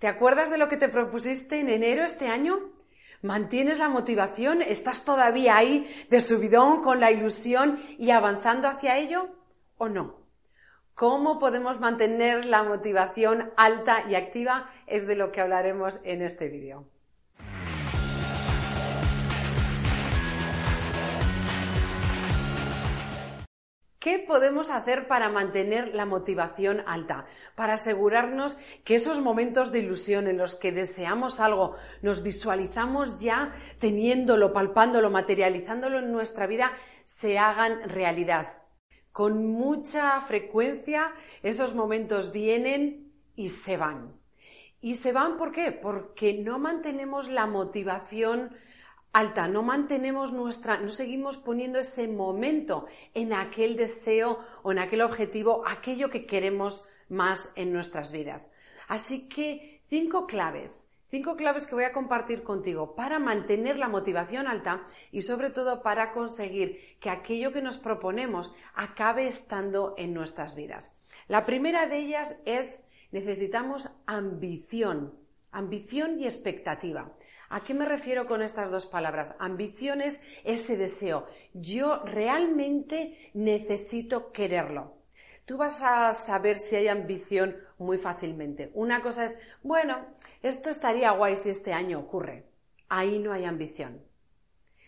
¿Te acuerdas de lo que te propusiste en enero este año? ¿Mantienes la motivación? ¿Estás todavía ahí de subidón con la ilusión y avanzando hacia ello? ¿O no? ¿Cómo podemos mantener la motivación alta y activa? Es de lo que hablaremos en este vídeo. ¿Qué podemos hacer para mantener la motivación alta? Para asegurarnos que esos momentos de ilusión en los que deseamos algo, nos visualizamos ya teniéndolo, palpándolo, materializándolo en nuestra vida, se hagan realidad. Con mucha frecuencia esos momentos vienen y se van. ¿Y se van por qué? Porque no mantenemos la motivación alta, no mantenemos nuestra, no seguimos poniendo ese momento en aquel deseo o en aquel objetivo, aquello que queremos más en nuestras vidas. Así que cinco claves, cinco claves que voy a compartir contigo para mantener la motivación alta y sobre todo para conseguir que aquello que nos proponemos acabe estando en nuestras vidas. La primera de ellas es necesitamos ambición, ambición y expectativa. ¿A qué me refiero con estas dos palabras? Ambición es ese deseo. Yo realmente necesito quererlo. Tú vas a saber si hay ambición muy fácilmente. Una cosa es, bueno, esto estaría guay si este año ocurre. Ahí no hay ambición.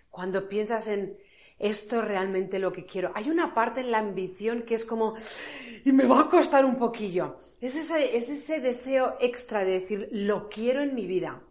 Cuando piensas en esto es realmente lo que quiero, hay una parte en la ambición que es como, y me va a costar un poquillo. Es ese, es ese deseo extra de decir, lo quiero en mi vida.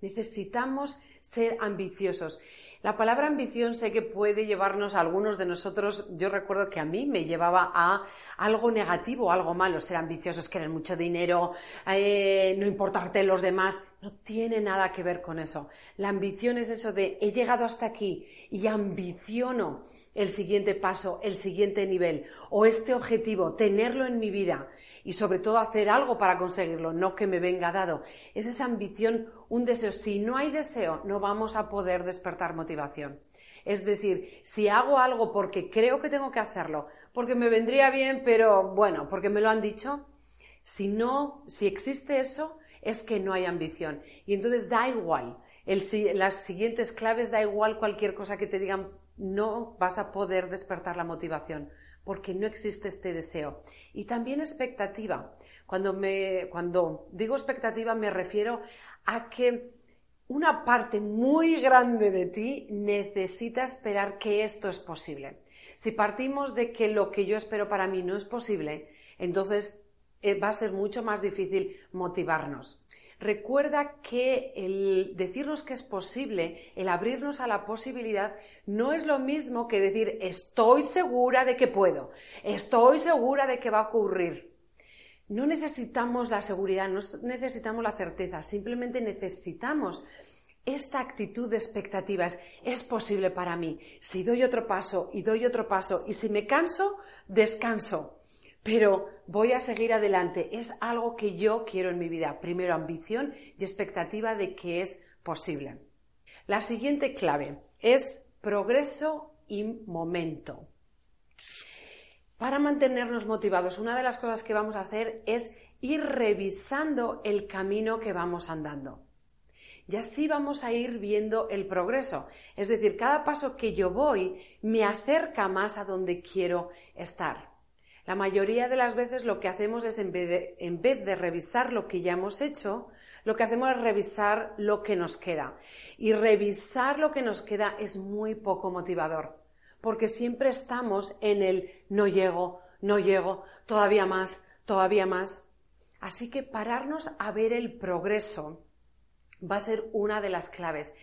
Necesitamos ser ambiciosos. La palabra ambición sé que puede llevarnos a algunos de nosotros, yo recuerdo que a mí me llevaba a algo negativo, algo malo, ser ambiciosos, querer mucho dinero, eh, no importarte los demás, no tiene nada que ver con eso. La ambición es eso de he llegado hasta aquí y ambiciono el siguiente paso, el siguiente nivel o este objetivo, tenerlo en mi vida y sobre todo hacer algo para conseguirlo, no que me venga dado. Es esa ambición, un deseo. Si no hay deseo, no vamos a poder despertar motivación. Es decir, si hago algo porque creo que tengo que hacerlo, porque me vendría bien, pero bueno, porque me lo han dicho, si no, si existe eso, es que no hay ambición. Y entonces da igual. las siguientes claves da igual cualquier cosa que te digan, no vas a poder despertar la motivación porque no existe este deseo. Y también expectativa. Cuando, me, cuando digo expectativa me refiero a que una parte muy grande de ti necesita esperar que esto es posible. Si partimos de que lo que yo espero para mí no es posible, entonces eh, va a ser mucho más difícil motivarnos. Recuerda que el decirnos que es posible, el abrirnos a la posibilidad, no es lo mismo que decir estoy segura de que puedo, estoy segura de que va a ocurrir. No necesitamos la seguridad, no necesitamos la certeza, simplemente necesitamos esta actitud de expectativas. Es posible para mí. Si doy otro paso y doy otro paso y si me canso, descanso pero voy a seguir adelante. Es algo que yo quiero en mi vida. Primero, ambición y expectativa de que es posible. La siguiente clave es progreso y momento. Para mantenernos motivados, una de las cosas que vamos a hacer es ir revisando el camino que vamos andando. Y así vamos a ir viendo el progreso. Es decir, cada paso que yo voy me acerca más a donde quiero estar. La mayoría de las veces lo que hacemos es, en vez, de, revisar lo que ya hemos hecho, lo que hacemos es revisar lo que nos queda. Y revisar lo que nos queda es muy poco motivador, porque siempre estamos en el no llego, no llego, todavía más, todavía más. Así que pararnos a ver el progreso va a ser una de las claves.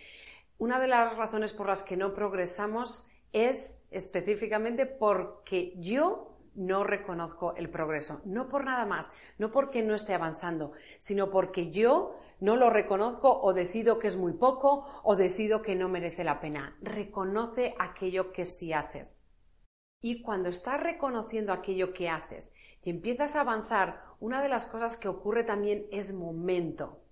Una de las razones por las que no progresamos es específicamente porque yo no reconozco el progreso. No por nada más, no porque no esté avanzando, sino porque yo no lo reconozco o decido que es muy poco o decido que no merece la pena. Reconoce aquello que sí haces. Y cuando estás reconociendo aquello que haces y empiezas a avanzar, una de las cosas que ocurre también es momento.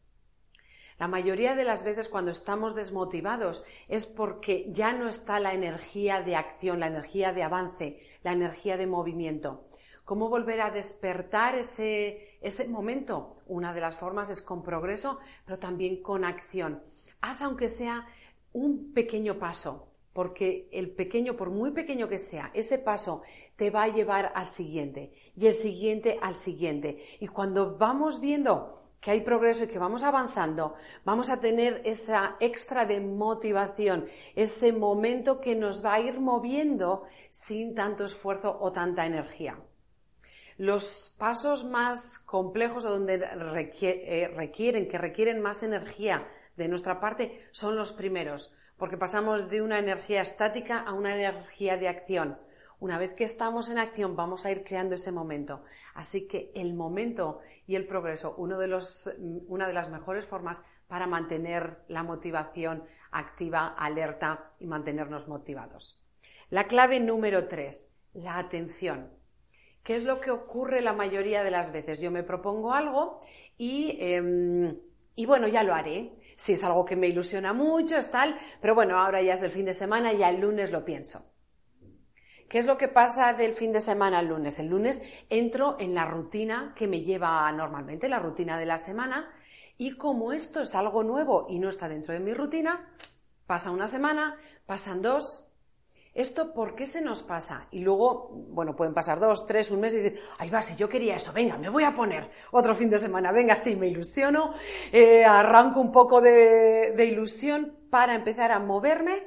La mayoría de las veces cuando estamos desmotivados es porque ya no está la energía de acción, la energía de avance, la energía de movimiento. ¿Cómo volver a despertar ese, ese momento. Una de las formas es con progreso, pero también con acción. Haz aunque sea un pequeño paso, porque el pequeño, por muy pequeño que sea, ese paso te va a llevar al siguiente y el siguiente al siguiente. Y cuando vamos viendo que hay progreso y que vamos avanzando, vamos a tener esa extra de motivación, ese momento que nos va a ir moviendo sin tanto esfuerzo o tanta energía. Los pasos más complejos o donde eh, requieren, que requieren más energía de nuestra parte son los primeros, porque pasamos de una energía estática a una energía de acción. Una vez que estamos en acción, vamos a ir creando ese momento. Así que el momento y el progreso, una de las mejores formas para mantener la motivación activa, alerta y mantenernos motivados. La clave número tres, la atención. ¿Qué es lo que ocurre la mayoría de las veces? Yo me propongo algo y, em, y bueno, ya lo haré. Si es algo que me ilusiona mucho, es tal, pero bueno, ahora ya es el fin de semana, ya el lunes lo pienso. ¿Qué es lo que pasa del fin de semana al lunes? El lunes entro en la rutina que me lleva normalmente, la rutina de la semana, y como esto es algo nuevo y no está dentro de mi rutina, pasa una semana, pasan dos. ¿Esto por qué se nos pasa? Y luego, bueno, pueden pasar dos, tres, un mes y decir, ay va, si yo quería eso, venga, me voy a poner otro fin de semana, venga, sí, me ilusiono, eh, arranco un poco de ilusión para empezar a moverme,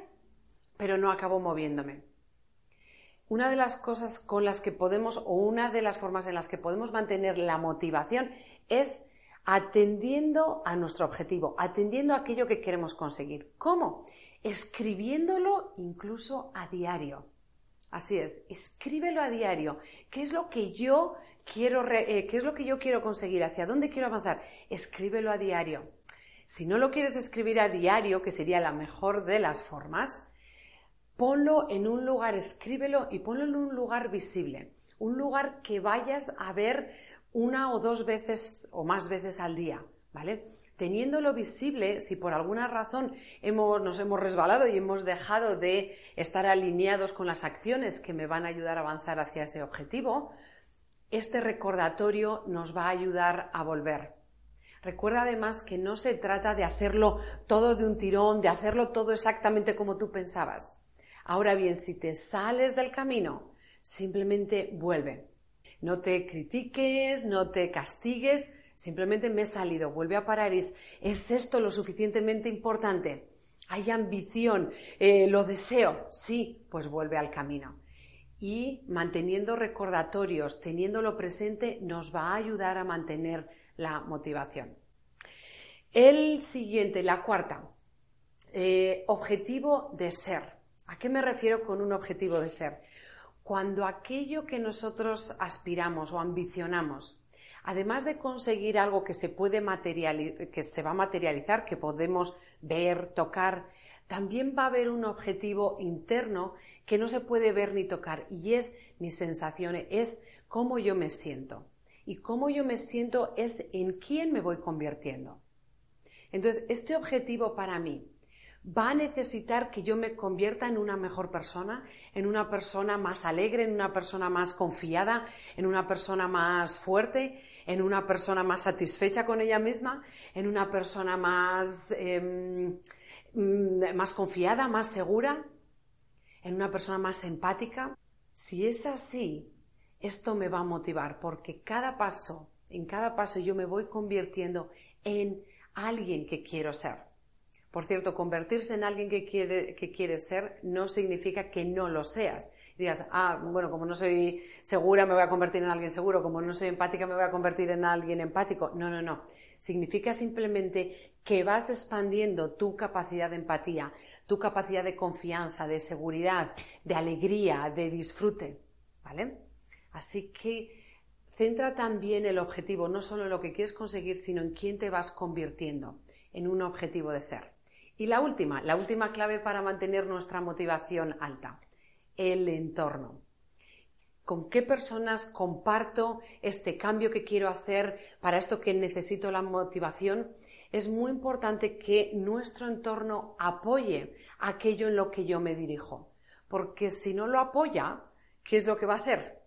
pero no acabo moviéndome una de las cosas con las que podemos, o una de las formas en las que podemos mantener la motivación es atendiendo a nuestro objetivo, atendiendo a aquello que queremos conseguir. ¿Cómo? Escribiéndolo incluso a diario. Así es, escríbelo a diario. ¿Qué es lo que yo quiero, eh, qué es lo que yo quiero conseguir? ¿Hacia dónde quiero avanzar? Escríbelo a diario. Si no lo quieres escribir a diario, que sería la mejor de las formas, ponlo en un lugar, escríbelo y ponlo en un lugar visible, un lugar que vayas a ver una o dos veces o más veces al día, ¿vale? Teniéndolo visible, si por alguna razón nos hemos resbalado y hemos dejado de estar alineados con las acciones que me van a ayudar a avanzar hacia ese objetivo, este recordatorio nos va a ayudar a volver. Recuerda además que no se trata de hacerlo todo de un tirón, de hacerlo todo exactamente como tú pensabas. Ahora bien, si te sales del camino, simplemente vuelve. No te critiques, no te castigues, simplemente me he salido, vuelve a parar. ¿Es, esto lo suficientemente importante? ¿Hay ambición? Eh, ¿Lo deseo? Sí, pues vuelve al camino. Y manteniendo recordatorios, teniéndolo presente, nos va a ayudar a mantener la motivación. El siguiente, la cuarta, eh, objetivo de ser. ¿A qué me refiero con un objetivo de ser? Cuando aquello que nosotros aspiramos o ambicionamos, además de conseguir algo que se puede que se va a materializar, que podemos ver, tocar, también va a haber un objetivo interno que no se puede ver ni tocar y es mi sensación, es cómo yo me siento. Y cómo yo me siento es en quién me voy convirtiendo. Entonces, este objetivo para mí va a necesitar que yo me convierta en una mejor persona, en una persona más alegre, en una persona más confiada, en una persona más fuerte, en una persona más satisfecha con ella misma, en una persona más, em, mm, más confiada, más segura, en una persona más empática. Si es así, esto me va a motivar porque cada paso, en cada paso yo me voy convirtiendo en alguien que quiero ser. Por cierto, convertirse en alguien que quiere, que quiere ser no significa que no lo seas. Y ah, bueno, como no soy segura me voy a convertir en alguien seguro, como no soy empática me voy a convertir en alguien empático. No, no, no. Significa simplemente que vas expandiendo tu capacidad de empatía, tu capacidad de confianza, de seguridad, de alegría, de disfrute. ¿Vale? Así que centra también el objetivo, no solo en lo que quieres conseguir, sino en quién te vas convirtiendo en un objetivo de ser. Y la última, la última clave para mantener nuestra motivación alta, el entorno. ¿Con qué personas comparto este cambio que quiero hacer para esto que necesito la motivación? Es muy importante que nuestro entorno apoye aquello en lo que yo me dirijo. Porque si no lo apoya, ¿qué es lo que va a hacer?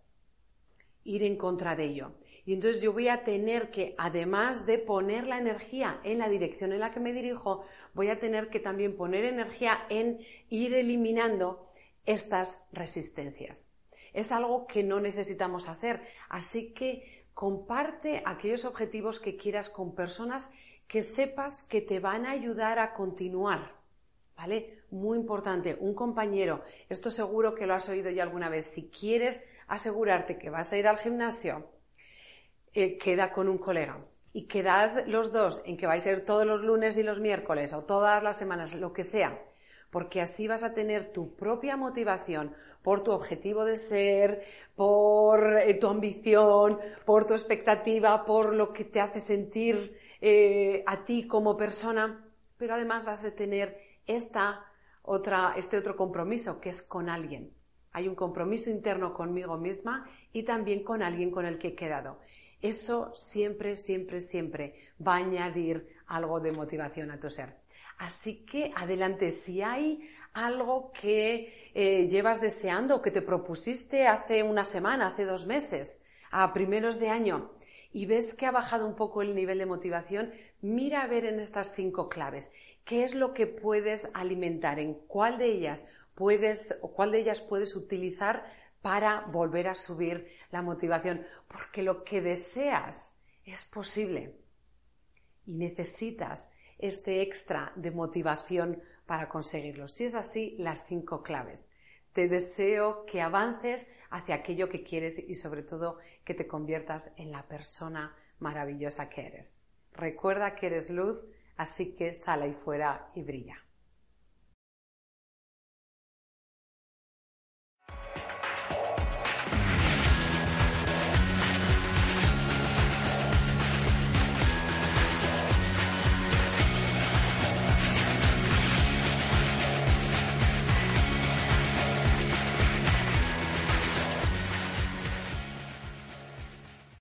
Ir en contra de ello. Y entonces yo voy a tener que, además de poner la energía en la dirección en la que me dirijo, voy a tener que también poner energía en ir eliminando estas resistencias. Es algo que no necesitamos hacer, así que comparte aquellos objetivos que quieras con personas que sepas que te van a ayudar a continuar. ¿Vale? Muy importante, un compañero, esto seguro que lo has oído ya alguna vez, si quieres asegurarte que vas a ir al gimnasio, eh, queda con un colega y quedad los dos en que vais a ir todos los lunes y los miércoles o todas las semanas, lo que sea, porque así vas a tener tu propia motivación por tu objetivo de ser, por eh, tu ambición, por tu expectativa, por lo que te hace sentir eh, a ti como persona, pero además vas a tener esta otra, este otro compromiso que es con alguien. Hay un compromiso interno conmigo misma y también con alguien con el que he quedado. Eso siempre, siempre, siempre va a añadir algo de motivación a tu ser. Así que adelante, si hay algo que eh, llevas deseando, que te propusiste hace una semana, hace dos meses, a primeros de año, y ves que ha bajado un poco el nivel de motivación, mira a ver en estas cinco claves qué es lo que puedes alimentar, en cuál de ellas puedes o cuál de ellas puedes utilizar para volver a subir la motivación, porque lo que deseas es posible y necesitas este extra de motivación para conseguirlo. Si es así, las cinco claves. Te deseo que avances hacia aquello que quieres y sobre todo que te conviertas en la persona maravillosa que eres. Recuerda que eres luz, así que sal ahí fuera y brilla.